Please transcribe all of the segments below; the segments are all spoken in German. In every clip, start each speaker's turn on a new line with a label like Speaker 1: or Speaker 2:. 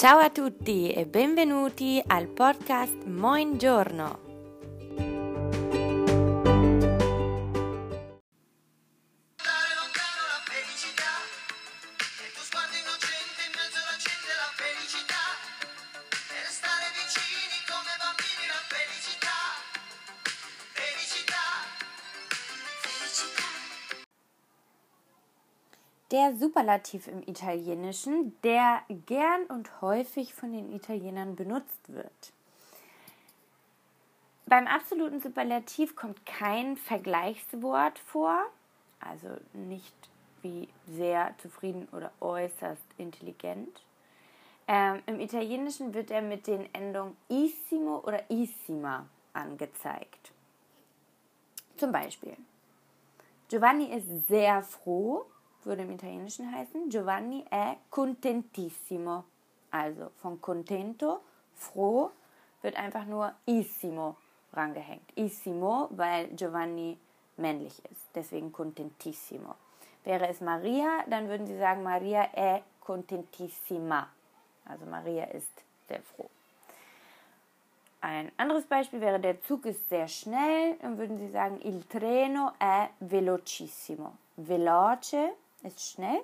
Speaker 1: Ciao a tutti e benvenuti al podcast Moin Giorno. Der Superlativ im Italienischen, der gern und häufig von den Italienern benutzt wird. Beim absoluten Superlativ kommt kein Vergleichswort vor, also nicht wie sehr zufrieden oder äußerst intelligent. Ähm, Im Italienischen wird er mit den Endungen issimo oder issima angezeigt. Zum Beispiel, Giovanni ist sehr froh, würde im Italienischen heißen, Giovanni è contentissimo. Also von contento, froh, wird einfach nur issimo rangehängt. Issimo, weil Giovanni männlich ist, deswegen contentissimo. Wäre es Maria, dann würden sie sagen, Maria è contentissima. Also Maria ist sehr froh. Ein anderes Beispiel wäre, der Zug ist sehr schnell, dann würden sie sagen, il treno è velocissimo. Veloce ist schnell.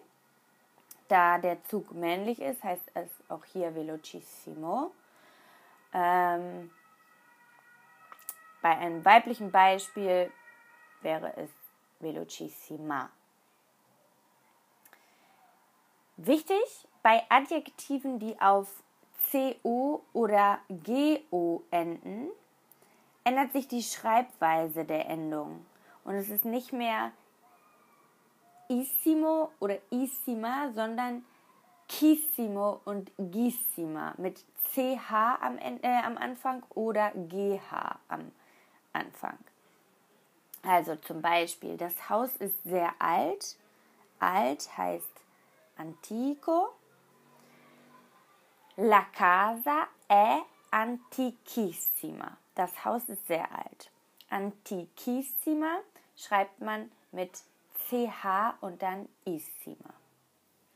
Speaker 1: Da der Zug männlich ist, heißt es auch hier velocissimo. Ähm, bei einem weiblichen Beispiel wäre es velocissima. Wichtig bei Adjektiven, die auf CO oder GO enden, ändert sich die Schreibweise der Endung. Und es ist nicht mehr issimo oder issima, sondern chissimo und gissima mit ch am, äh, am Anfang oder gh am Anfang. Also zum Beispiel, das Haus ist sehr alt. Alt heißt antico. La casa è antichissima. Das Haus ist sehr alt. Antichissima schreibt man mit CH und dann Issima.